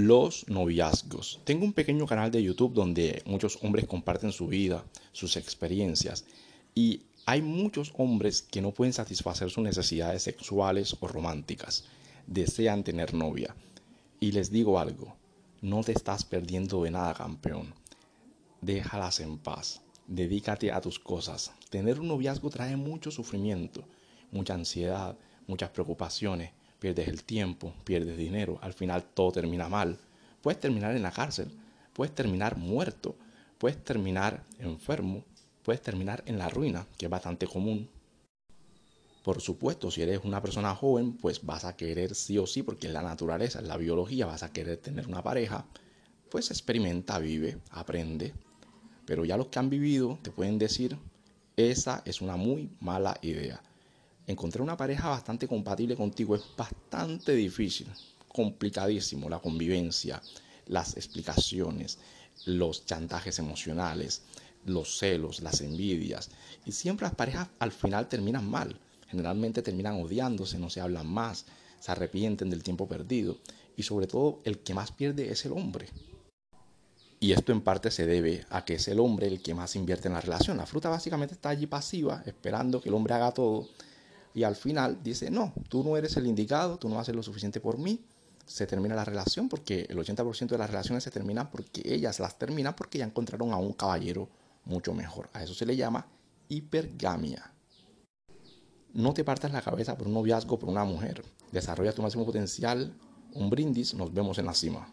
Los noviazgos. Tengo un pequeño canal de YouTube donde muchos hombres comparten su vida, sus experiencias y hay muchos hombres que no pueden satisfacer sus necesidades sexuales o románticas. Desean tener novia. Y les digo algo, no te estás perdiendo de nada, campeón. Déjalas en paz. Dedícate a tus cosas. Tener un noviazgo trae mucho sufrimiento, mucha ansiedad, muchas preocupaciones pierdes el tiempo, pierdes dinero, al final todo termina mal. Puedes terminar en la cárcel, puedes terminar muerto, puedes terminar enfermo, puedes terminar en la ruina, que es bastante común. Por supuesto, si eres una persona joven, pues vas a querer sí o sí, porque es la naturaleza, es la biología, vas a querer tener una pareja. Pues experimenta, vive, aprende. Pero ya los que han vivido te pueden decir, esa es una muy mala idea encontrar una pareja bastante compatible contigo es bastante difícil, complicadísimo la convivencia, las explicaciones, los chantajes emocionales, los celos, las envidias. Y siempre las parejas al final terminan mal. Generalmente terminan odiándose, no se hablan más, se arrepienten del tiempo perdido. Y sobre todo el que más pierde es el hombre. Y esto en parte se debe a que es el hombre el que más invierte en la relación. La fruta básicamente está allí pasiva, esperando que el hombre haga todo y al final dice, no, tú no eres el indicado, tú no haces lo suficiente por mí, se termina la relación porque el 80% de las relaciones se terminan porque ellas las terminan porque ya encontraron a un caballero mucho mejor. A eso se le llama hipergamia. No te partas la cabeza por un noviazgo por una mujer. Desarrolla tu máximo potencial. Un brindis. Nos vemos en la cima.